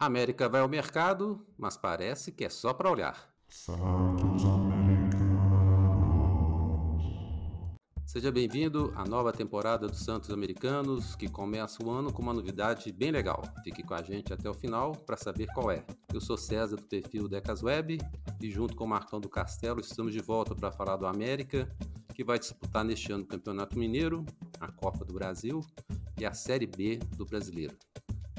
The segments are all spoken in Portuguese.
A América vai ao mercado, mas parece que é só para olhar. Santos Americanos. Seja bem-vindo à nova temporada dos Santos Americanos, que começa o ano com uma novidade bem legal. Fique com a gente até o final para saber qual é. Eu sou César do perfil Decas Web e junto com o Marcão do Castelo estamos de volta para falar do América, que vai disputar neste ano o Campeonato Mineiro, a Copa do Brasil e a Série B do Brasileiro.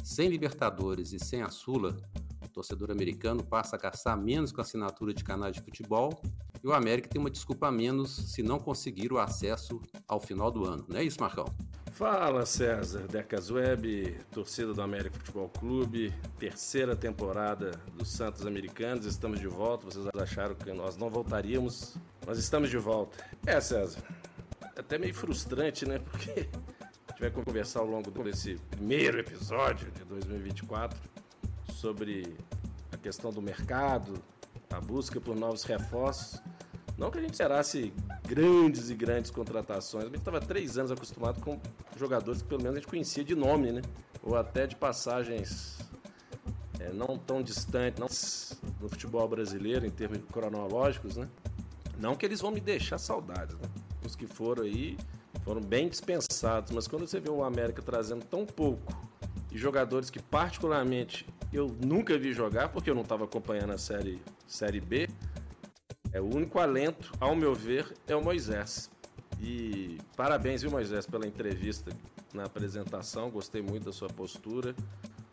Sem Libertadores e sem a Sula, o torcedor americano passa a gastar menos com a assinatura de canais de futebol e o América tem uma desculpa a menos se não conseguir o acesso ao final do ano. Não é isso, Marcão? Fala César, Decas Web, torcida do América Futebol Clube, terceira temporada dos Santos Americanos, estamos de volta. Vocês acharam que nós não voltaríamos, mas estamos de volta. É, César, é até meio frustrante, né? Porque gente vai conversar ao longo desse primeiro episódio de 2024 sobre a questão do mercado, a busca por novos reforços. Não que a gente esperasse grandes e grandes contratações, a gente estava três anos acostumado com jogadores que pelo menos a gente conhecia de nome, né? Ou até de passagens é, não tão distantes não, no futebol brasileiro em termos cronológicos, né? Não que eles vão me deixar saudades, né? Os que foram aí foram bem dispensados, mas quando você vê o América trazendo tão pouco e jogadores que particularmente eu nunca vi jogar porque eu não estava acompanhando a série série B, é o único alento, ao meu ver, é o Moisés. E parabéns, viu, Moisés, pela entrevista na apresentação. Gostei muito da sua postura,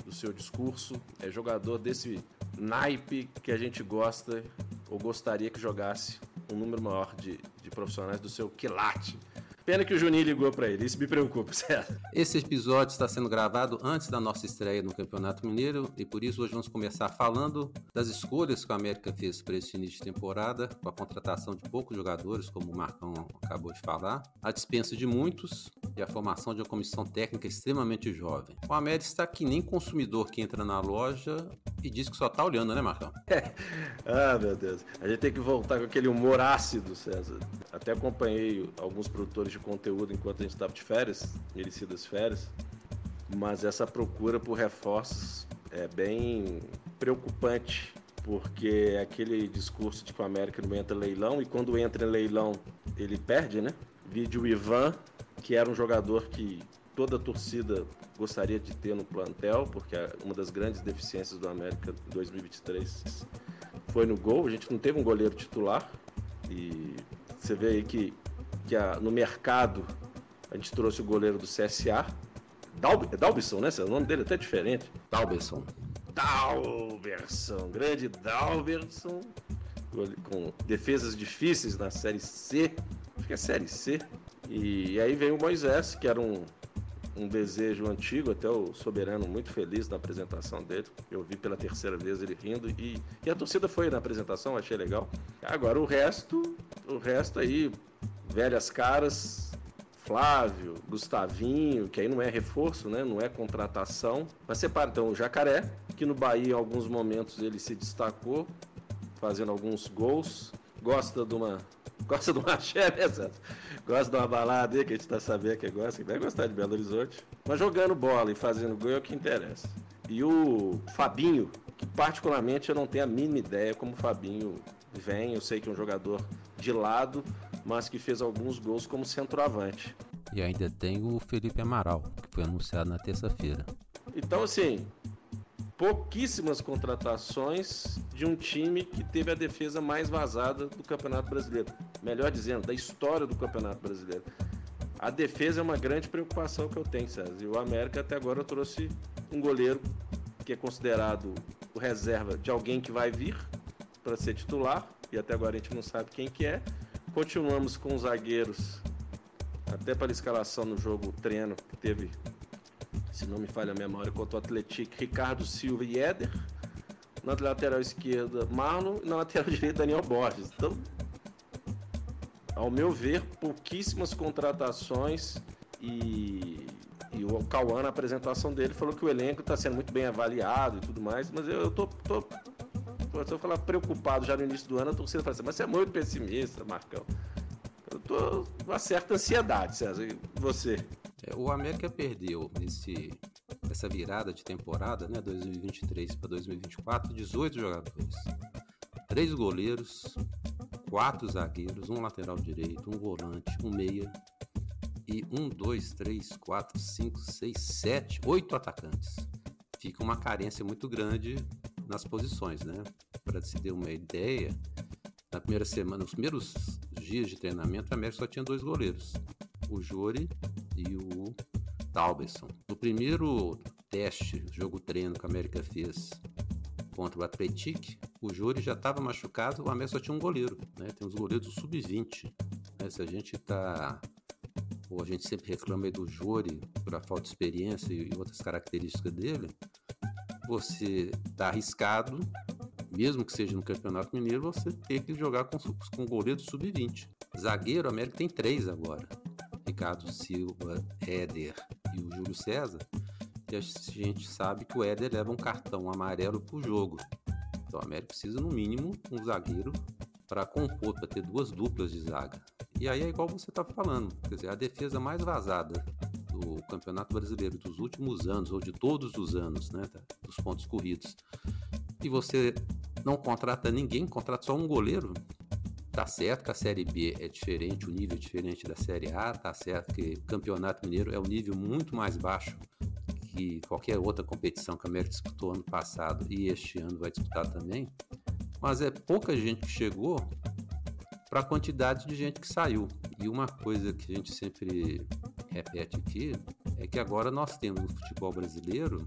do seu discurso. É jogador desse naipe que a gente gosta ou gostaria que jogasse um número maior de, de profissionais do seu quilate. Pena que o Juninho ligou para ele, isso me preocupa, certo? Esse episódio está sendo gravado antes da nossa estreia no Campeonato Mineiro e por isso hoje vamos começar falando das escolhas que o América fez para esse início de temporada, com a contratação de poucos jogadores, como o Marcão acabou de falar, a dispensa de muitos e a formação de uma comissão técnica extremamente jovem. O América está que nem consumidor que entra na loja e diz que só está olhando, né, Marcão? ah, meu Deus. A gente tem que voltar com aquele humor ácido, César. Até acompanhei alguns produtores de conteúdo enquanto a gente estava de férias, merecidas férias, mas essa procura por reforços é bem preocupante, porque é aquele discurso de que o América não entra em leilão e quando entra em leilão ele perde, né? Vídeo Ivan, que era um jogador que toda a torcida gostaria de ter no plantel, porque é uma das grandes deficiências do América em 2023 foi no gol. A gente não teve um goleiro titular e você vê aí que que a, no mercado a gente trouxe o goleiro do CSA. Dalb, é Dalbson, né? O nome dele é até diferente. Dalberson. Dalberson, grande Dalberson. Com defesas difíceis na Série C. Acho que é Série C. E, e aí vem o Moisés, que era um, um desejo antigo, até o Soberano muito feliz na apresentação dele. Eu vi pela terceira vez ele rindo e, e a torcida foi na apresentação, achei legal. Agora o resto, o resto aí, velhas caras, Flávio, Gustavinho, que aí não é reforço, né? Não é contratação. Mas separa então o Jacaré, que no Bahia em alguns momentos ele se destacou, fazendo alguns gols. Gosta de uma. Gosta de uma axé, né, Santos? Gosta de uma balada aí que a gente tá sabendo que gosta, que vai gostar de Belo Horizonte. Mas jogando bola e fazendo gol é o que interessa. E o Fabinho, que particularmente eu não tenho a mínima ideia como o Fabinho vem. Eu sei que é um jogador de lado, mas que fez alguns gols como centroavante. E ainda tem o Felipe Amaral, que foi anunciado na terça-feira. Então, assim, pouquíssimas contratações de um time que teve a defesa mais vazada do Campeonato Brasileiro. Melhor dizendo, da história do Campeonato Brasileiro. A defesa é uma grande preocupação que eu tenho, César. E o América até agora trouxe um goleiro que é considerado o reserva de alguém que vai vir para ser titular. E até agora a gente não sabe quem que é. Continuamos com os zagueiros, até para a escalação no jogo treino que teve, se não me falha a memória, contra o Atlético, Ricardo Silva e Éder. Na lateral esquerda, Marlon. E na lateral direita, Daniel Borges. Então, ao meu ver, pouquíssimas contratações e, e o Cauã, na apresentação dele, falou que o elenco está sendo muito bem avaliado e tudo mais, mas eu, eu tô, tô eu falar preocupado já no início do ano, a torcida fala assim, mas você é muito pessimista, Marcão. Eu tô com uma certa ansiedade, César. E você? É, o América perdeu nesse essa virada de temporada, né, 2023 para 2024, 18 jogadores. Três goleiros, quatro zagueiros, um lateral direito, um volante, um meia e um, dois, três, quatro, cinco, seis, sete, oito atacantes. Fica uma carência muito grande nas posições, né? Para se ter uma ideia, na primeira semana, nos primeiros dias de treinamento, a América só tinha dois goleiros, o Jori e o Talberson. No primeiro teste, jogo treino que a América fez contra o Atletic, o Jori já estava machucado, o América só tinha um goleiro, né? Tem os goleiros do sub-20. Né? Se a gente está ou a gente sempre reclama do Jori por a falta de experiência e outras características dele, você está arriscado, mesmo que seja no Campeonato Mineiro, você ter que jogar com, com goleiro sub-20. Zagueiro, a América tem três agora. Ricardo Silva, Éder e o Júlio César. E a gente sabe que o Éder leva um cartão amarelo pro jogo. Então a América precisa, no mínimo, um zagueiro para compor, para ter duas duplas de zaga. E aí é igual você está falando, quer dizer, a defesa mais vazada do Campeonato Brasileiro dos últimos anos, ou de todos os anos, né, tá, dos pontos corridos, e você não contrata ninguém, contrata só um goleiro, tá certo que a Série B é diferente, o nível é diferente da Série A, tá certo que o Campeonato Mineiro é um nível muito mais baixo que qualquer outra competição que a América disputou ano passado e este ano vai disputar também, mas é pouca gente que chegou para a quantidade de gente que saiu. E uma coisa que a gente sempre repete aqui é que agora nós temos no futebol brasileiro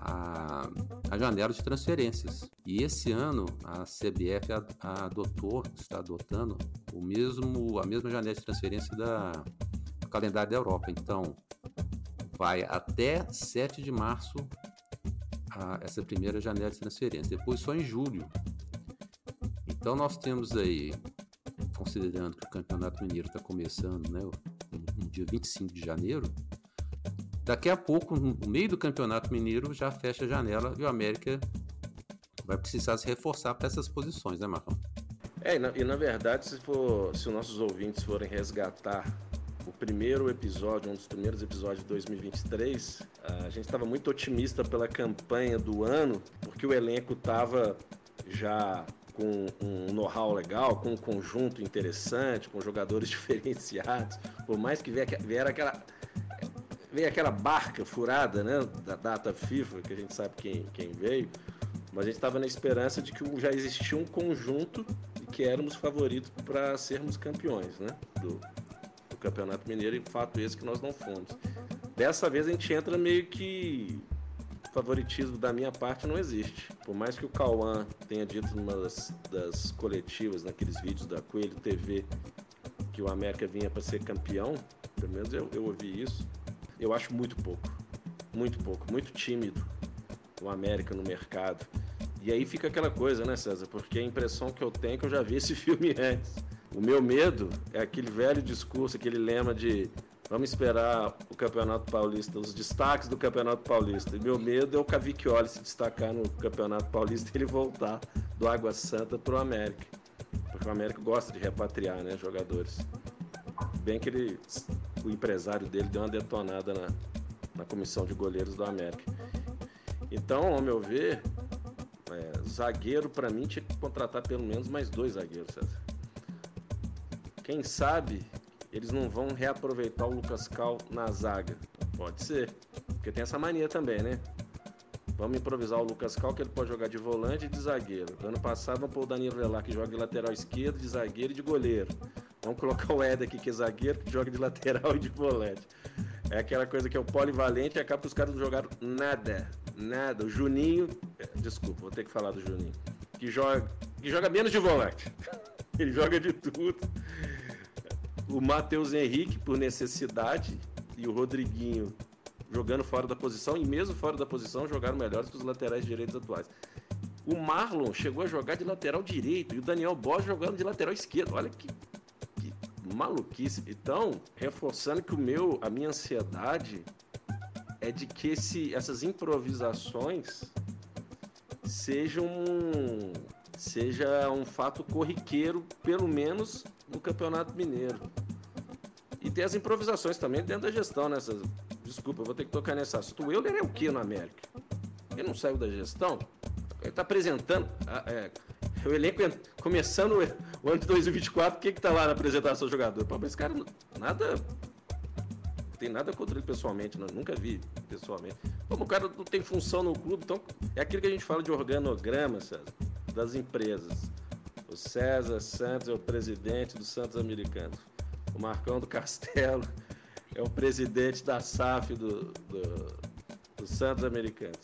a, a janela de transferências. E esse ano a CBF adotou, está adotando o mesmo, a mesma janela de transferência da, do calendário da Europa. Então, vai até 7 de março a, essa primeira janela de transferência. Depois só em julho. Então nós temos aí considerando que o Campeonato Mineiro está começando né, no, dia 25 de janeiro, daqui a pouco, no meio do Campeonato Mineiro, já fecha a janela e o América vai precisar se reforçar para essas posições, né, Marcão? É, e na, e na verdade, se, for, se os nossos ouvintes forem resgatar o primeiro episódio, um dos primeiros episódios de 2023, a gente estava muito otimista pela campanha do ano, porque o elenco estava já com um know-how legal, com um conjunto interessante, com jogadores diferenciados, por mais que vier aquela veio aquela barca furada, né, da data FIFA, que a gente sabe quem, quem veio, mas a gente estava na esperança de que já existia um conjunto e que éramos favoritos para sermos campeões, né, do, do Campeonato Mineiro, e fato esse que nós não fomos. Dessa vez a gente entra meio que favoritismo da minha parte não existe. Por mais que o Cauã tenha dito numa das, das coletivas, naqueles vídeos da Coelho TV, que o América vinha para ser campeão, pelo menos eu, eu ouvi isso, eu acho muito pouco. Muito pouco, muito tímido o América no mercado. E aí fica aquela coisa, né, César? Porque a impressão que eu tenho é que eu já vi esse filme antes. O meu medo é aquele velho discurso, aquele lema de Vamos esperar o Campeonato Paulista, os destaques do Campeonato Paulista. E meu medo é o Cavicchioli se destacar no Campeonato Paulista e ele voltar do Água Santa para o América. Porque o América gosta de repatriar né, jogadores. Bem que ele, o empresário dele deu uma detonada na, na comissão de goleiros do América. Então, ao meu ver, é, zagueiro para mim tinha que contratar pelo menos mais dois zagueiros, César. Quem sabe eles não vão reaproveitar o Lucas Cal na zaga. Pode ser, porque tem essa mania também, né? Vamos improvisar o Lucas Cal, que ele pode jogar de volante e de zagueiro. ano passado, vamos pôr o Danilo Velar, que joga de lateral esquerdo, de zagueiro e de goleiro. Vamos colocar o Eder aqui, que é zagueiro, que joga de lateral e de volante. É aquela coisa que é o polivalente e acaba os caras não jogaram nada. Nada. O Juninho. É, desculpa, vou ter que falar do Juninho. Que joga, que joga menos de volante. Ele joga de tudo o Matheus Henrique por necessidade e o Rodriguinho jogando fora da posição e mesmo fora da posição jogaram melhores que os laterais direitos atuais. O Marlon chegou a jogar de lateral direito e o Daniel Bosch jogando de lateral esquerdo. Olha que maluquice. Então, reforçando que o meu, a minha ansiedade é de que esse, essas improvisações sejam seja um fato corriqueiro, pelo menos no Campeonato Mineiro. E tem as improvisações também dentro da gestão, né? Desculpa, eu vou ter que tocar nesse assunto. O Euler é o que no América? Ele não saiu da gestão? Ele está apresentando. É, o elenco começando o ano de 2024, o que está lá na apresentação do jogador? Pô, esse cara nada. Não tem nada contra ele pessoalmente, não, nunca vi pessoalmente. Pô, o cara não tem função no clube, então é aquilo que a gente fala de organograma, César, das empresas. O César Santos é o presidente do Santos Americanos. O Marcão do Castelo é o presidente da SAF do, do, do Santos Americanos.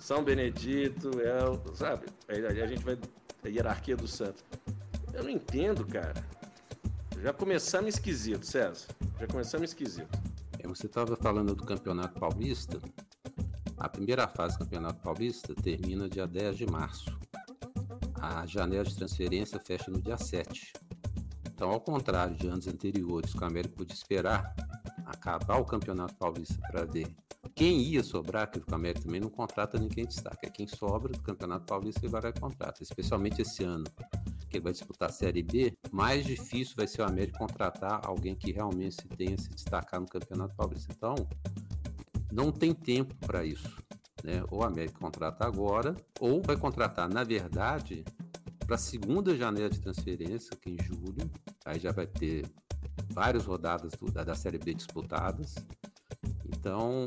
São Benedito é. Sabe? Aí a gente vai. A hierarquia do Santos. Eu não entendo, cara. Já começamos esquisito, César. Já começamos esquisito. É, você estava falando do Campeonato Paulista. A primeira fase do Campeonato Paulista termina dia 10 de março. A janela de transferência fecha no dia 7. Então, ao contrário de anos anteriores, que o América podia esperar acabar o Campeonato Paulista para ver quem ia sobrar, que o América também não contrata ninguém destaca, é quem sobra do Campeonato Paulista ele vai lá e contrata, especialmente esse ano que ele vai disputar a Série B, mais difícil vai ser o América contratar alguém que realmente tenha se destacar no Campeonato Paulista. Então, não tem tempo para isso. Né? Ou a América contrata agora, ou vai contratar, na verdade, para a segunda janela de transferência, que é em julho, aí já vai ter várias rodadas do, da, da, Série B disputadas. Então,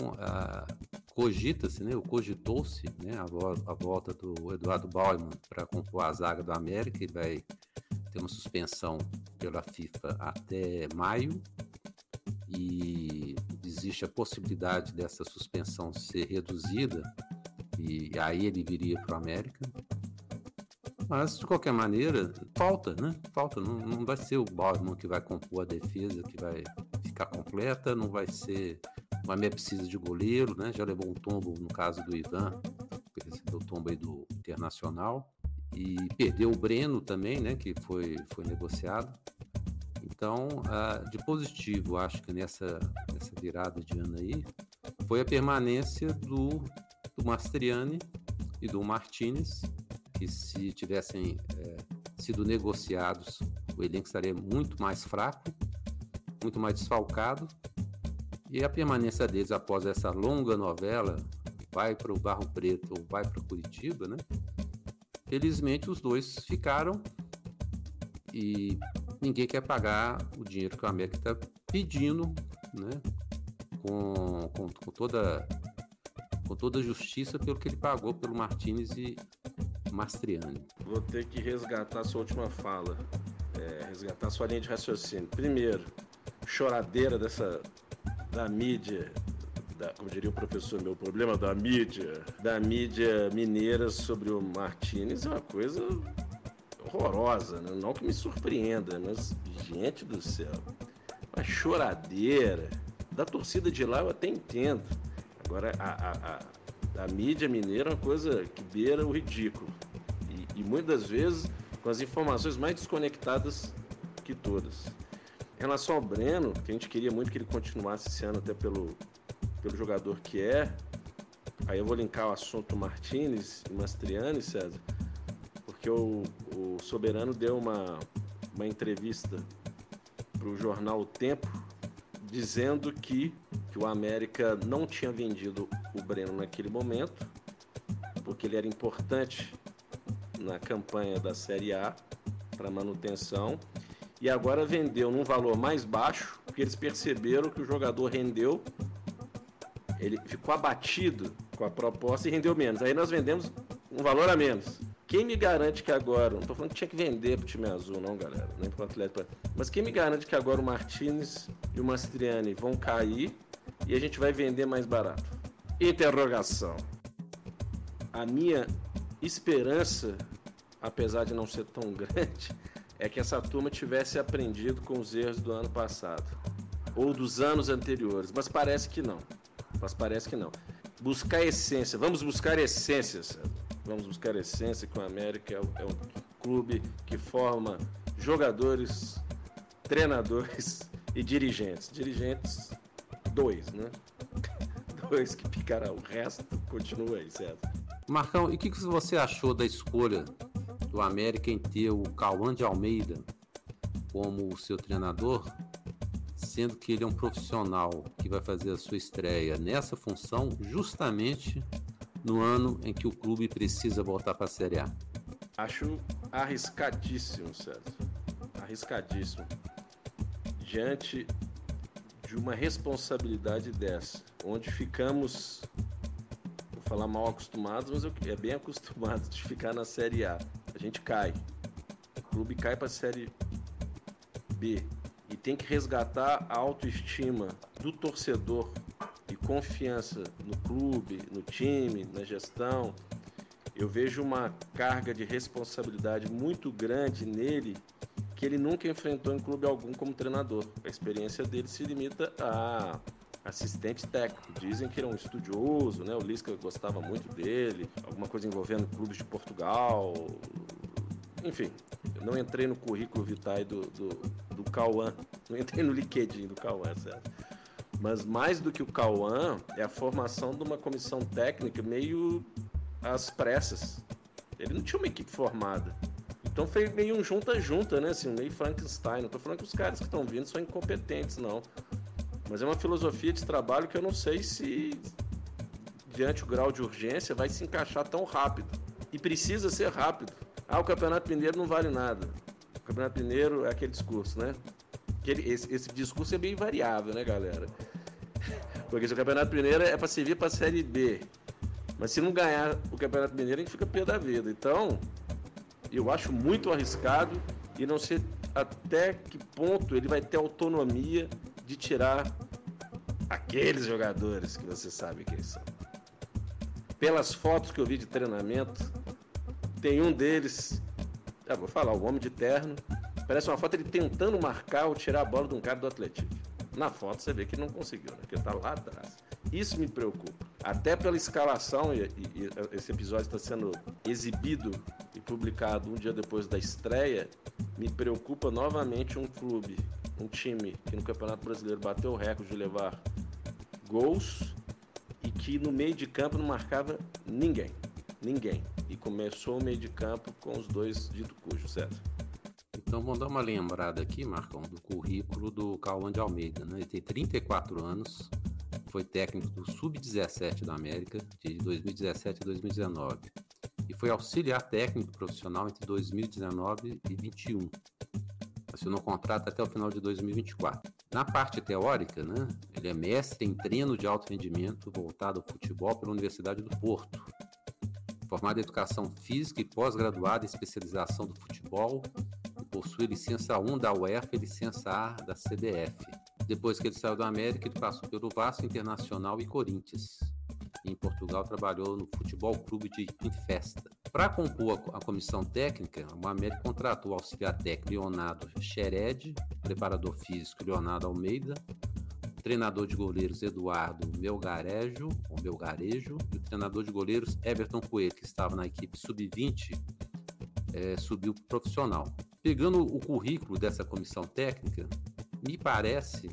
cogita-se, né, cogitou-se né, a, volta do Eduardo Bauman para compor a zaga do América. Ele vai ter uma suspensão pela FIFA até maio e existe a possibilidade dessa suspensão ser reduzida e aí ele viria para o América. Mas, de qualquer maneira, falta, né? Falta. Não, não vai ser o Bauman que vai compor a defesa, que vai ficar completa, não vai ser. O América precisa de goleiro, né? Já levou um tombo no caso do Ivan, que recebeu o tombo aí do Internacional. E perdeu o Breno também, né? Que foi, foi negociado. Então, uh, de positivo, acho que nessa, nessa virada de ano aí, foi a permanência do, do Mastriani e do Martinez, que se tivessem é, sido negociados, o elenco estaria muito mais fraco, muito mais desfalcado. E a permanência deles após essa longa novela, vai para o Barro Preto ou vai para Curitiba, né? Felizmente os dois ficaram e ninguém quer pagar o dinheiro que o América está pedindo, né? Com, com, com, toda com toda justiça pelo que ele pagou pelo Martinez e Mastriani. Vou ter que resgatar sua última fala, é, resgatar sua linha de raciocínio. Primeiro, choradeira dessa da mídia da, como diria o professor, meu problema da mídia, da mídia mineira sobre o Martinez é uma coisa horrorosa, né? não que me surpreenda, mas gente do céu, uma choradeira. Da torcida de lá eu até entendo. Agora a, a, a, mídia mineira é uma coisa que beira o ridículo. E, e muitas vezes com as informações mais desconectadas que todas. Relação ao Breno, que a gente queria muito que ele continuasse esse ano até pelo, pelo jogador que é, aí eu vou linkar o assunto Martinez e Mastriani, César porque o, o Soberano deu uma, uma entrevista para o jornal O Tempo dizendo que, que o América não tinha vendido o Breno naquele momento, porque ele era importante na campanha da Série A para manutenção, e agora vendeu num valor mais baixo, porque eles perceberam que o jogador rendeu, ele ficou abatido com a proposta e rendeu menos. Aí nós vendemos um valor a menos. Quem me garante que agora, não estou falando que tinha que vender pro time azul, não, galera, nem pro Atlético, mas quem me garante que agora o Martinez e o Mastriani vão cair e a gente vai vender mais barato? Interrogação. A minha esperança, apesar de não ser tão grande, é que essa turma tivesse aprendido com os erros do ano passado ou dos anos anteriores, mas parece que não. Mas parece que não. Buscar essência, vamos buscar essências vamos buscar essência que o América é, é um clube que forma jogadores, treinadores e dirigentes. Dirigentes, dois, né? Dois que ficarão, o resto continua aí, certo? Marcão, e o que, que você achou da escolha do América em ter o Cauã de Almeida como seu treinador, sendo que ele é um profissional que vai fazer a sua estreia nessa função justamente no ano em que o clube precisa voltar para a Série A? Acho arriscadíssimo, César. Arriscadíssimo. Diante de uma responsabilidade dessa, onde ficamos, vou falar mal acostumados, mas eu, é bem acostumado de ficar na Série. A gente cai. O clube cai para a Série B e tem que resgatar a autoestima do torcedor e confiança no clube, no time, na gestão. Eu vejo uma carga de responsabilidade muito grande nele que ele nunca enfrentou em clube algum como treinador. A experiência dele se limita a assistente técnico. Dizem que ele é um estudioso, né? O Lisca gostava muito dele, alguma coisa envolvendo clubes de Portugal. Enfim, eu não entrei no currículo vitae do, do, do Cauã, não entrei no LinkedIn do Cauã, certo? Mas mais do que o Cauã, é a formação de uma comissão técnica meio às pressas. Ele não tinha uma equipe formada. Então foi meio um junta-junta, né? Assim, meio Frankenstein. Não tô falando que os caras que estão vindo são incompetentes, não. Mas é uma filosofia de trabalho que eu não sei se, diante o grau de urgência, vai se encaixar tão rápido. E precisa ser rápido. Ah, o Campeonato Mineiro não vale nada. O Campeonato Mineiro é aquele discurso, né? Aquele, esse, esse discurso é bem variável, né, galera? Porque se o Campeonato Mineiro é para servir para a Série B. Mas se não ganhar o Campeonato Mineiro, a gente fica pé da vida. Então, eu acho muito arriscado e não sei até que ponto ele vai ter autonomia de tirar aqueles jogadores que você sabe quem são. Pelas fotos que eu vi de treinamento, tem um deles, ah, vou falar, o homem de terno, parece uma foto ele tentando marcar ou tirar a bola de um cara do Atlético. Na foto você vê que não conseguiu, né? Porque tá lá atrás. Isso me preocupa. Até pela escalação, e, e, e esse episódio está sendo exibido e publicado um dia depois da estreia, me preocupa novamente um clube, um time que no Campeonato Brasileiro bateu o recorde de levar gols e que no meio de campo não marcava ninguém. Ninguém e começou o meio de campo com os dois dito cujo, certo? Então vamos dar uma lembrada aqui, Marcão, do currículo do Cauã de Almeida. Né? Ele tem 34 anos, foi técnico do Sub-17 da América de 2017 a 2019 e foi auxiliar técnico profissional entre 2019 e 2021. Assinou um contrato até o final de 2024. Na parte teórica, né, ele é mestre em treino de alto rendimento voltado ao futebol pela Universidade do Porto formado em Educação Física e pós-graduado em Especialização do Futebol e possui licença 1 da UEFA e licença A da CBF. Depois que ele saiu da América, ele passou pelo Vasco Internacional e Corinthians. em Portugal trabalhou no Futebol Clube de Infesta. Para compor a comissão técnica, o América contratou o auxiliar técnico Leonardo Xered, preparador físico Leonardo Almeida, treinador de goleiros Eduardo Melgarejo, ou Melgarejo, e o treinador de goleiros Everton Coelho, que estava na equipe sub-20, é, subiu para profissional. Pegando o currículo dessa comissão técnica, me parece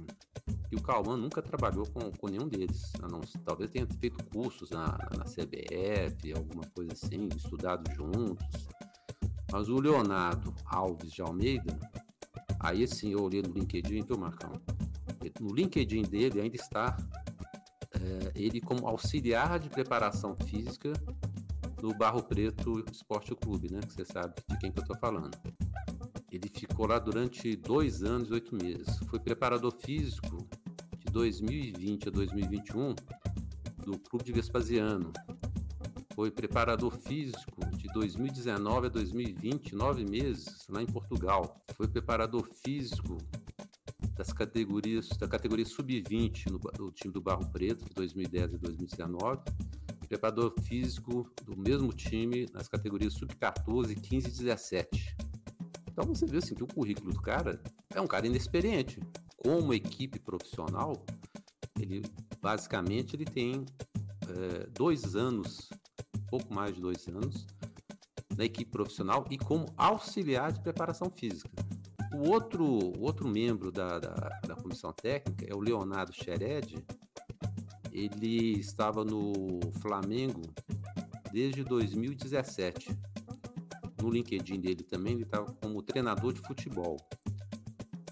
que o Cauã nunca trabalhou com, com nenhum deles. Não, talvez tenha feito cursos na, na CBF, alguma coisa assim, estudado juntos. Mas o Leonardo Alves de Almeida, aí sim eu olhei no LinkedIn, viu, Marcão? No LinkedIn dele ainda está é, ele como auxiliar de preparação física do Barro Preto Esporte Clube, né? Que você sabe de quem que eu estou falando. Ele ficou lá durante dois anos e oito meses. Foi preparador físico de 2020 a 2021 do Clube de Vespasiano. Foi preparador físico de 2019 a 2020, nove meses, lá em Portugal. Foi preparador físico das categorias da categoria sub-20 no, time do Barro Preto de 2010 e 2019, preparador físico do mesmo time nas categorias sub-14, 15 e 17. Então você vê assim que o currículo do cara é um cara inexperiente. Como equipe profissional, ele basicamente ele tem é, dois anos, pouco mais de dois anos, na equipe profissional e como auxiliar de preparação física. O outro, o outro membro da, da, da comissão técnica é o Leonardo Xered. Ele estava no Flamengo desde 2017. No LinkedIn dele também ele estava como treinador de futebol.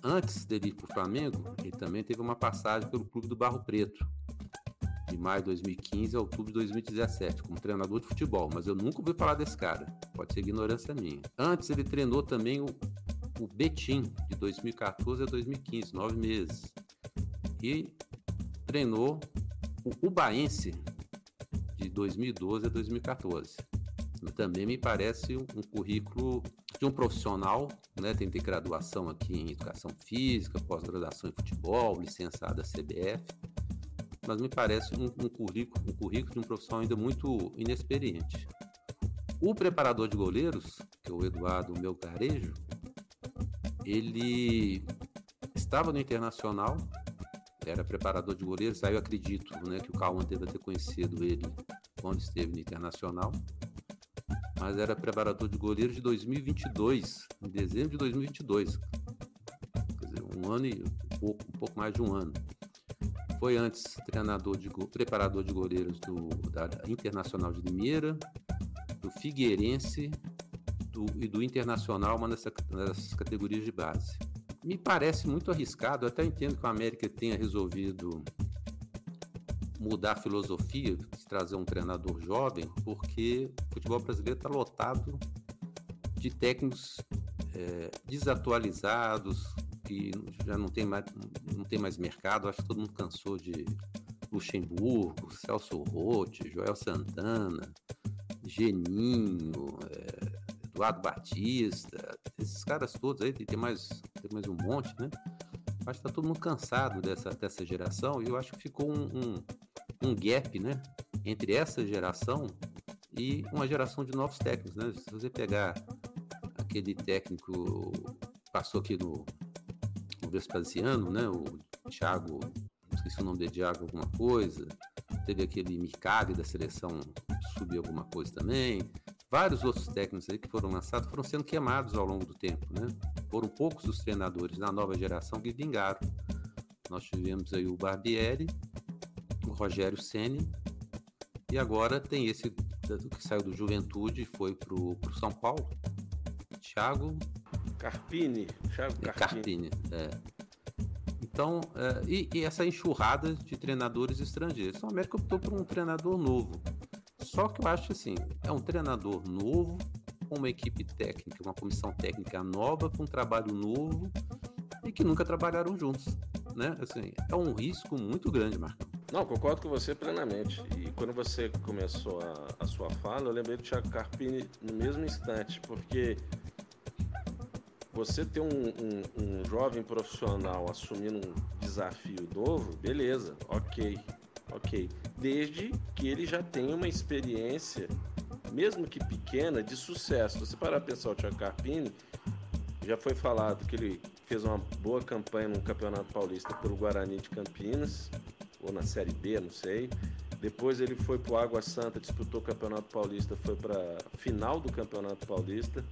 Antes dele ir para o Flamengo, ele também teve uma passagem pelo Clube do Barro Preto, de maio de 2015 a outubro de 2017, como treinador de futebol, mas eu nunca ouvi falar desse cara. Pode ser ignorância minha. Antes ele treinou também o Betim, de 2014 a 2015, nove meses. E treinou o Ubaense, de 2012 a 2014. Também me parece um, currículo de um profissional, né? Tem ter graduação aqui em educação física, pós-graduação em futebol, licenciado da CBF mas me parece um, um, currículo, um currículo de um profissional ainda muito inexperiente. O preparador de goleiros, que é o Eduardo Melcarejo, ele estava no Internacional, era preparador de goleiros, aí eu acredito né, que o Cauã deve ter conhecido ele quando esteve no Internacional, mas era preparador de goleiros de 2022, em dezembro de 2022, quer dizer, um ano e um pouco, um pouco mais de um ano. Foi antes treinador de preparador de goleiros do, da Internacional de Limeira, do Figueirense do, e do Internacional, uma dessas, categorias de base. Me parece muito arriscado, até entendo que o América tenha resolvido mudar a filosofia de trazer um treinador jovem, porque o futebol brasileiro está lotado de técnicos é, desatualizados, que já não tem mais, não tem mais mercado. Acho que todo mundo cansou de Luxemburgo, Celso Rotti, Joel Santana, Geninho, é, Eduardo Batista, esses caras todos aí, tem mais, tem mais um monte, né? Acho que tá todo mundo cansado dessa, dessa geração e eu acho que ficou um, um, um gap, né? Entre essa geração e uma geração de novos técnicos, né? Se você pegar aquele técnico passou aqui no, o Vespasiano, né? O Thiago, não esqueci o nome dele, Thiago alguma coisa. Teve aquele Mikali da seleção sub alguma coisa também. Vários outros técnicos aí que foram lançados foram sendo queimados ao longo do tempo, né? Foram poucos os treinadores da nova geração que vingaram. Nós tivemos aí o Barbieri, o Rogério Ceni e agora tem esse que saiu do Juventude e foi pro, pro São Paulo. Thiago Carpini, Thiago é, Carpini. Carpini é. Então, é, e, e, essa enxurrada de treinadores estrangeiros. Então, a América optou por um treinador novo. Só que eu acho assim, é um treinador novo, com uma equipe técnica, uma comissão técnica nova, com um trabalho novo e que nunca trabalharam juntos. Né? Assim, é um risco muito grande, Marcão. Não, concordo com você plenamente. E quando você começou a, a sua fala, eu lembrei do Thiago Carpini no mesmo instante, porque você ter um, um, um, jovem profissional assumindo um desafio novo, beleza, ok, ok. Desde que ele já tenha uma experiência, mesmo que pequena, de sucesso. Você parar para pensar o Thiago Carpini, já foi falado que ele fez uma boa campanha no Campeonato Paulista pelo Guarani de Campinas, ou na Série B, não sei. Depois ele foi para o Água Santa, disputou o Campeonato Paulista, foi para final do Campeonato Paulista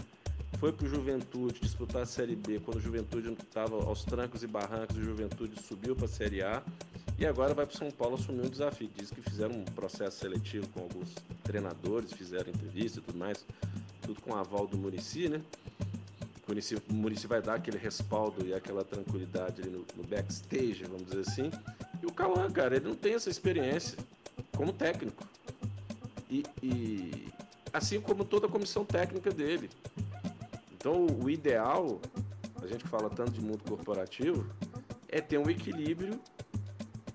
foi para o Juventude disputar a Série B, quando o Juventude estava aos trancos e barrancos, o Juventude subiu para a Série A e agora vai para São Paulo assumir um desafio. Diz que fizeram um processo seletivo com alguns treinadores, fizeram entrevista e tudo mais, tudo com aval do Murici, né? O Murici, vai dar aquele respaldo e aquela tranquilidade ali no, no backstage, vamos dizer assim. E o Cauã, cara, ele não tem essa experiência como técnico. E, e assim como toda a comissão técnica dele. Então, o ideal, a gente que fala tanto de mundo corporativo, é ter um equilíbrio,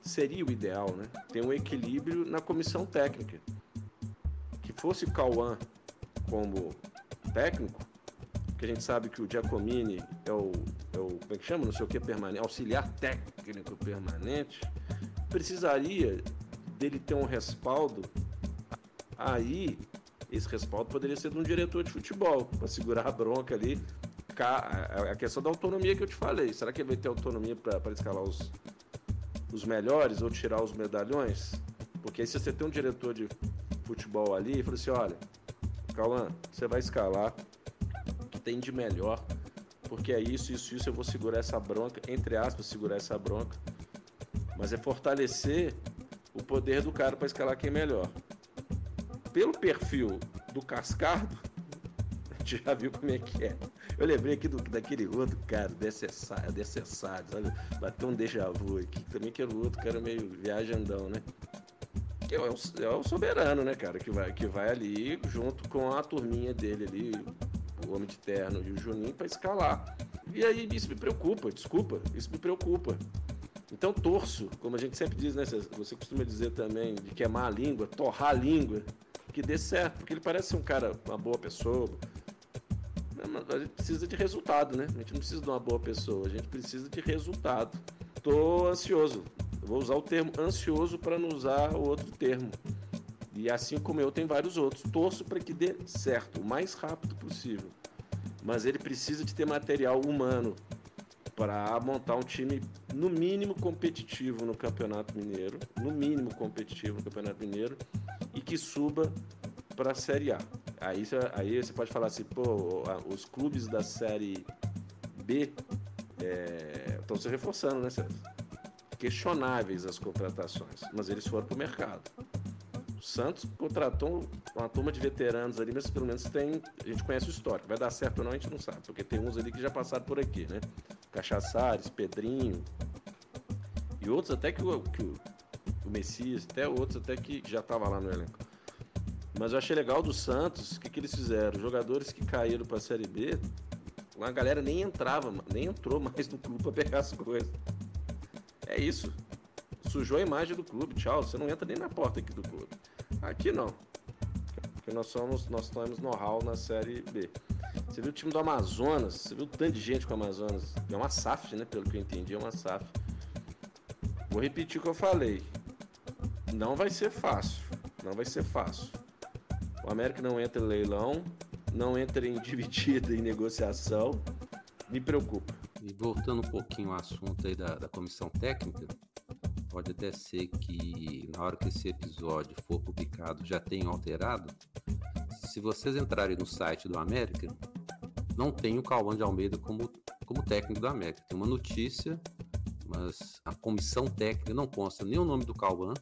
seria o ideal, né? Ter um equilíbrio na comissão técnica. Que fosse Cauã como técnico, que a gente sabe que o Giacomini é o, é o como é que chama? Não sei o que permanente, auxiliar técnico permanente, precisaria dele ter um respaldo aí esse respaldo poderia ser de um diretor de futebol, para segurar a bronca ali. A questão da autonomia que eu te falei. Será que ele vai ter autonomia para escalar os, os melhores ou tirar os medalhões? Porque aí se você tem um diretor de futebol ali e fala assim, olha, Cauã, você vai escalar o que tem de melhor, porque é isso, isso, isso, eu vou segurar essa bronca, entre aspas, segurar essa bronca. Mas é fortalecer o poder do cara para escalar quem é melhor pelo perfil do Cascardo, gente já viu como é que é. Eu lembrei aqui do, daquele outro cara, necessário, sabe? Bateu um déjà vu aqui, também que era o outro cara meio viajandão, né? Que é o, é o soberano, né, cara? Que vai, que vai ali junto com a turminha dele ali, o Homem de Terno e o Juninho, para escalar. E aí isso me preocupa, desculpa, isso me preocupa. Então torço, como a gente sempre diz, né? Você costuma dizer também de queimar a língua, torrar a língua, que dê certo, porque ele parece um cara, uma boa pessoa. A gente precisa de resultado, né? A gente não precisa de uma boa pessoa, a gente precisa de resultado. Tô ansioso. vou usar o termo ansioso para não usar o outro termo. E assim como eu, tem vários outros. Torço para que dê certo, o mais rápido possível. Mas ele precisa de ter material humano para montar um time no mínimo competitivo no Campeonato Mineiro, no mínimo competitivo no Campeonato Mineiro e que suba para a Série A. Aí, aí você pode falar assim, pô, os clubes da Série B estão é, se reforçando, né? Questionáveis as contratações, mas eles foram para o mercado. O Santos contratou uma turma de veteranos ali, mas pelo menos tem. A gente conhece o histórico. Vai dar certo ou não, a gente não sabe, porque tem uns ali que já passaram por aqui, né? Cachaçares, Pedrinho. E outros até que o, que o, o Messias, até outros até que já tava lá no elenco. Mas eu achei legal do Santos, o que, que eles fizeram? Jogadores que caíram para a Série B, a galera nem entrava, nem entrou mais no clube para pegar as coisas. É isso. Sujou a imagem do clube, tchau. Você não entra nem na porta aqui do clube. Aqui não. Porque nós somos, nós temos know-how na Série B. Você viu o time do Amazonas, você viu o tanto de gente com o Amazonas. É uma SAF, né? Pelo que eu entendi, é uma SAF. Vou repetir o que eu falei. Não vai ser fácil. Não vai ser fácil. América não entra em leilão, não entra em dividida em negociação. Me preocupa. E voltando um pouquinho ao assunto aí da, da comissão técnica, pode até ser que na hora que esse episódio for publicado já tenha alterado. Se vocês entrarem no site do América, não tem o Cauã de Almeida como, como técnico do América. Tem uma notícia, mas a comissão técnica não consta nem o nome do Cauã,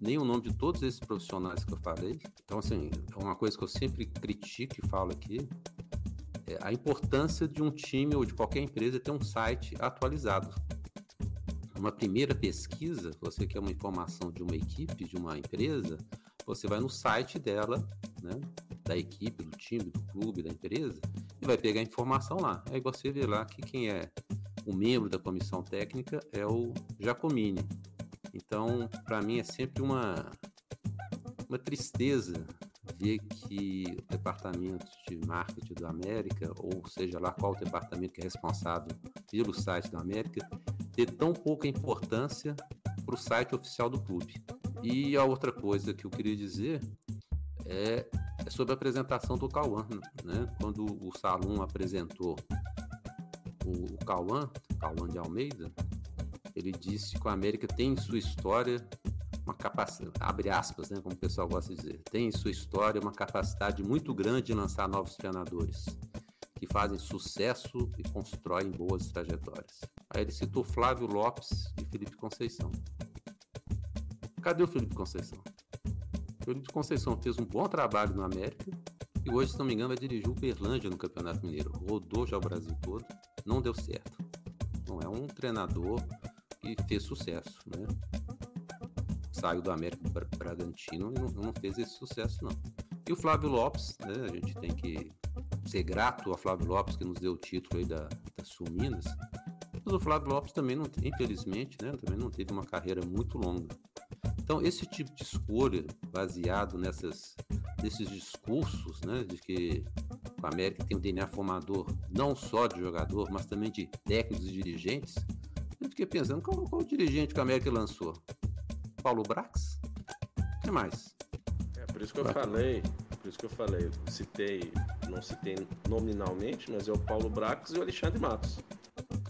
nem o nome de todos esses profissionais que eu falei. Então, assim, é uma coisa que eu sempre critico e falo aqui, é a importância de um time ou de qualquer empresa ter um site atualizado uma primeira pesquisa, você quer uma informação de uma equipe, de uma empresa, você vai no site dela, né, da equipe, do time, do clube, da empresa, e vai pegar a informação lá. Aí você vê lá que quem é o membro da comissão técnica é o Jacomini. Então, para mim é sempre uma, uma tristeza ver que o departamento de marketing do América, ou seja lá qual o departamento que é responsável pelo site do América, ter tão pouca importância para o site oficial do clube. E a outra coisa que eu queria dizer é, é sobre a apresentação do Cauã. Né? Quando o Salum apresentou o, o Cauã, Cauã de Almeida, ele disse que o América tem em sua história uma capacidade, abre aspas, né, como o pessoal gosta de dizer, tem em sua história uma capacidade muito grande de lançar novos treinadores que fazem sucesso e constroem boas trajetórias. Aí ele citou Flávio Lopes e Felipe Conceição. Cadê o Felipe Conceição? O Felipe Conceição fez um bom trabalho no América e hoje, se não me engano, vai dirigir o Berlândia no Campeonato Mineiro. Rodou já o Brasil todo, não deu certo. Não é um treinador que fez sucesso, né? Saiu do América Bragantino e não, não fez esse sucesso, não. E o Flávio Lopes, né? A gente tem que ser grato a Flávio Lopes que nos deu o título aí da, da Sul Minas. Mas o Flávio Lopes também não, infelizmente, né, também não teve uma carreira muito longa. Então, esse tipo de escolha, baseado nessas, nesses discursos, né, de que o América tem um DNA formador não só de jogador, mas também de técnicos e dirigentes, eu fiquei pensando, qual, qual o dirigente que o América lançou? Paulo Brax? O que mais? É por isso que eu falei, por isso que eu falei, citei, não citei nominalmente, mas é o Paulo Brax e o Alexandre Matos.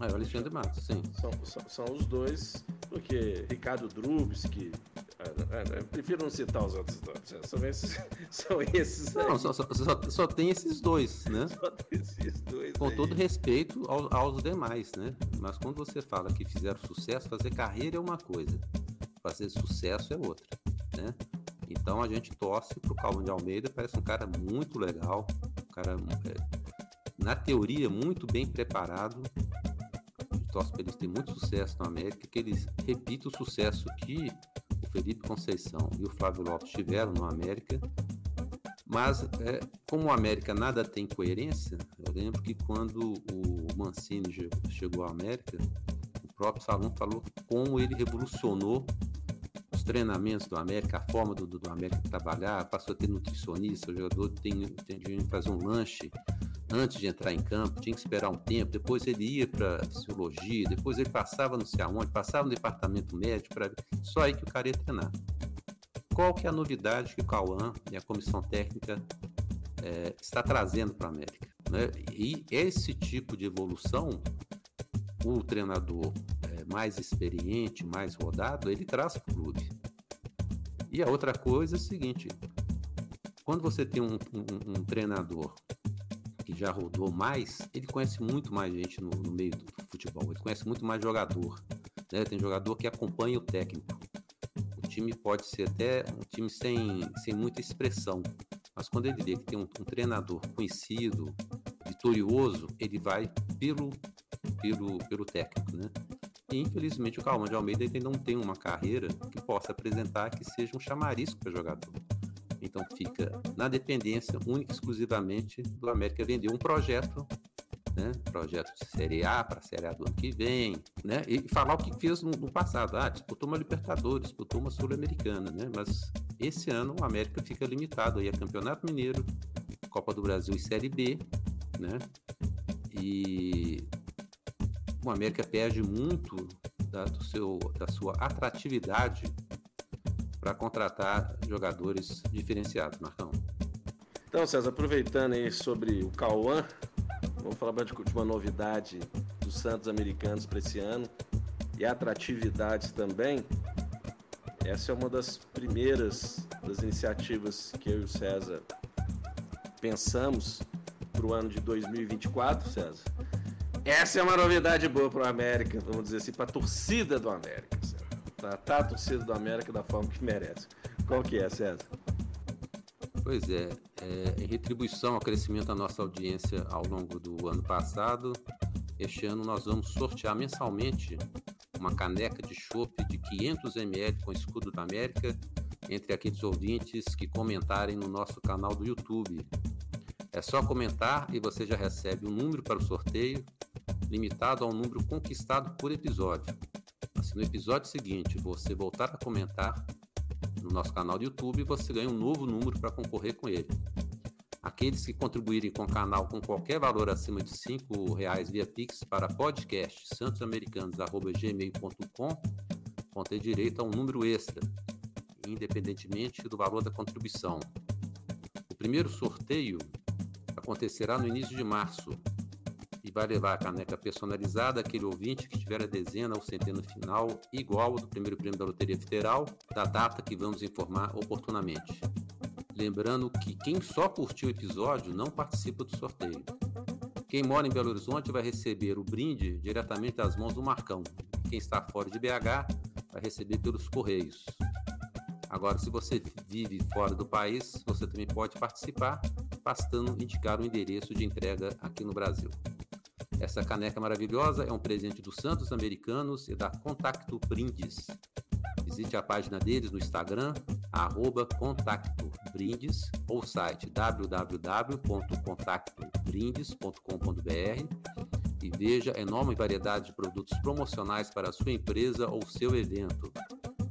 Ah, é o Alexandre Matos, sim. São, são, são os dois, porque Ricardo Drubski, é, é, prefiro não citar os outros dois. É, são esses, são esses Não, só, só, só, só, tem esses dois, né? Só tem esses dois. Com aí. todo respeito aos, aos demais, né? Mas quando você fala que fizeram sucesso, fazer carreira é uma coisa, fazer sucesso é outra, né? Então a gente torce pro Calvin de Almeida, parece um cara muito legal, um cara, na teoria, muito bem preparado. Torço para eles terem muito sucesso na América, que eles repitam o sucesso que Felipe Conceição e o Flávio Lopes tiveram no América. Mas, é, como o América nada tem coerência, eu lembro que quando o Mancini chegou à América, o próprio Salão falou como ele revolucionou os treinamentos do América, a forma do, do América trabalhar, passou a ter nutricionista, o jogador tem, tem de fazer um lanche antes de entrar em campo, tinha que esperar um tempo, depois ele ia para fisiologia, depois ele passava não sei aonde, passava no departamento médico, para só aí que o cara ia treinar. Qual que é a novidade que o Cauã e a comissão técnica é, está trazendo para a América? Né? E esse tipo de evolução, o treinador é, mais experiente, mais rodado, ele traz para o clube. E a outra coisa é o seguinte: quando você tem um, um, um treinador que já rodou mais, ele conhece muito mais gente no, no meio do futebol, ele conhece muito mais jogador. Né? Tem jogador que acompanha o técnico. O time pode ser até um time sem, sem muita expressão, mas quando ele vê que tem um, um treinador conhecido, vitorioso, ele vai pelo, pelo, pelo técnico, né? E infelizmente o Calma de Almeida ele não tem uma carreira que possa apresentar que seja um chamarisco para jogador. Então fica na dependência única e exclusivamente do América vender um projeto, né? Projeto de Série A para a Série A do ano que vem, né? E falar o que fez no, no passado. Ah, disputou uma Libertadores, disputou uma Sul-Americana, né? Mas esse ano o América fica limitado aí a Campeonato Mineiro, Copa do Brasil e Série B, né? E o América perde muito da, do seu, da sua atratividade para contratar jogadores diferenciados, Marcão. Então, César, aproveitando aí sobre o Cauã, vamos falar de uma novidade dos Santos Americanos para esse ano e atratividades também. Essa é uma das primeiras das iniciativas que eu e o César pensamos para o ano de 2024, César. Essa é uma novidade boa para o América, vamos dizer assim, para a torcida do América. César tratar a torcida do América da forma que merece. Qual que é, César? Pois é, é, em retribuição ao crescimento da nossa audiência ao longo do ano passado, este ano nós vamos sortear mensalmente uma caneca de chopp de 500 ml com escudo da América entre aqueles ouvintes que comentarem no nosso canal do YouTube. É só comentar e você já recebe um número para o sorteio, limitado ao número conquistado por episódio no episódio seguinte você voltar a comentar no nosso canal do YouTube, você ganha um novo número para concorrer com ele. Aqueles que contribuírem com o canal com qualquer valor acima de R$ reais via Pix para podcast santosamericanos.gmail.com vão ter direito a um número extra, independentemente do valor da contribuição. O primeiro sorteio acontecerá no início de março, vai levar a caneca personalizada àquele ouvinte que tiver a dezena ou centena final igual ao do primeiro prêmio da Loteria Federal, da data que vamos informar oportunamente. Lembrando que quem só curtiu o episódio não participa do sorteio. Quem mora em Belo Horizonte vai receber o brinde diretamente das mãos do Marcão. Quem está fora de BH vai receber pelos Correios. Agora, se você vive fora do país, você também pode participar, bastando indicar o endereço de entrega aqui no Brasil. Essa caneca maravilhosa é um presente dos Santos Americanos e da Contacto Brindes. Visite a página deles no Instagram, arroba ou site www.contactobrindes.com.br e veja a enorme variedade de produtos promocionais para a sua empresa ou seu evento.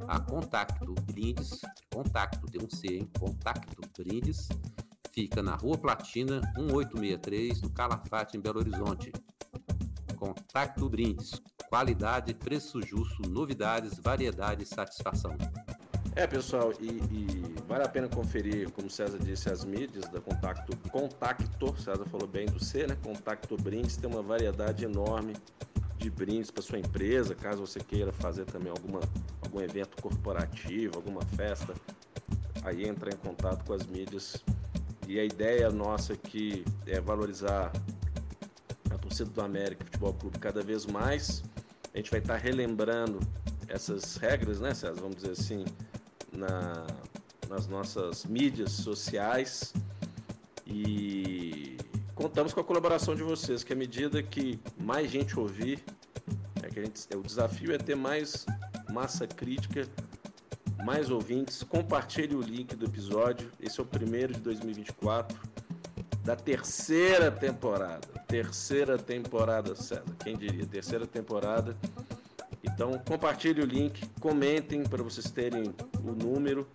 A Contacto Brindes, Contacto tem um C, hein? Contacto Brindes, fica na Rua Platina, 1863, no Calafate, em Belo Horizonte. Contacto Brindes. Qualidade, preço justo, novidades, variedade e satisfação. É, pessoal, e, e, vale a pena conferir, como César disse, as mídias da Contacto. Contacto, César falou bem do C, né? Contacto Brindes tem uma variedade enorme de brindes para sua empresa, caso você queira fazer também alguma, algum evento corporativo, alguma festa, aí entra em contato com as mídias. E a ideia nossa aqui é valorizar do América Futebol Clube cada vez mais. A gente vai estar relembrando essas regras, né, César? Vamos dizer assim, na, nas nossas mídias sociais. E contamos com a colaboração de vocês, que à medida que mais gente ouvir, é que a gente, o desafio é ter mais massa crítica, mais ouvintes. Compartilhe o link do episódio. Esse é o primeiro de 2024 da terceira temporada. Terceira temporada, César. Quem diria? Terceira temporada. Então compartilhe o link, comentem para vocês terem o número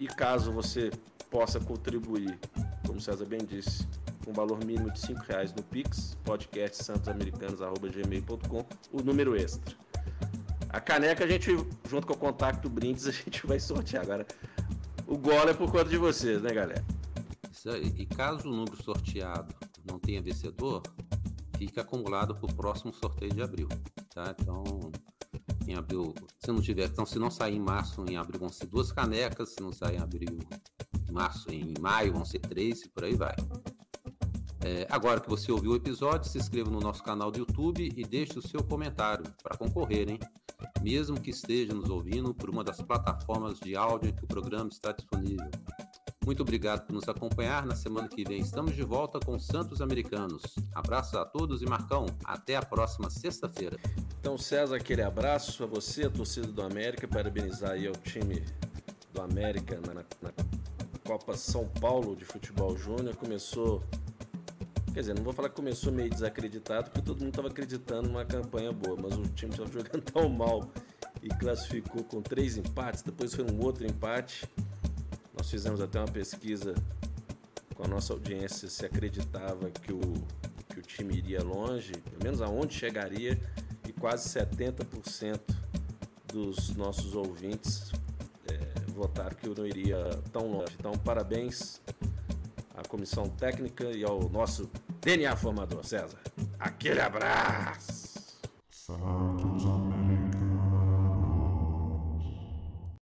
e caso você possa contribuir, como César bem disse, com um valor mínimo de R$ reais no Pix, podcastsantosamericanos.gmail.com, o número extra. A caneca a gente, junto com o contato Brindes, a gente vai sortear. Agora, o golo é por conta de vocês, né, galera? E caso o número sorteado não tenha vencedor, fica acumulado para o próximo sorteio de abril, tá? Então, em abril, se não tiver, então se não sair em março, em abril vão ser duas canecas, se não sair em abril, março, em maio vão ser três e por aí vai. É, agora que você ouviu o episódio, se inscreva no nosso canal do YouTube e deixe o seu comentário para concorrer, hein? Mesmo que esteja nos ouvindo por uma das plataformas de áudio em que o programa está disponível. Muito obrigado por nos acompanhar. Na semana que vem estamos de volta com Santos Americanos. Abraço a todos e Marcão, até a próxima sexta-feira. Então, César, aquele abraço a você, a torcida do América, parabenizar aí ao time do América na, na Copa São Paulo de Futebol Júnior. Começou, quer dizer, não vou falar que começou meio desacreditado, porque todo mundo estava acreditando numa campanha boa, mas o time estava jogando tão mal e classificou com três empates, depois foi um outro empate. Nós fizemos até uma pesquisa com a nossa audiência se acreditava que o, que o time iria longe, pelo menos aonde chegaria, e quase 70% dos nossos ouvintes votar que eu não iria tão longe. Então, parabéns à comissão técnica e ao nosso DNA formador, César. Aquele abraço!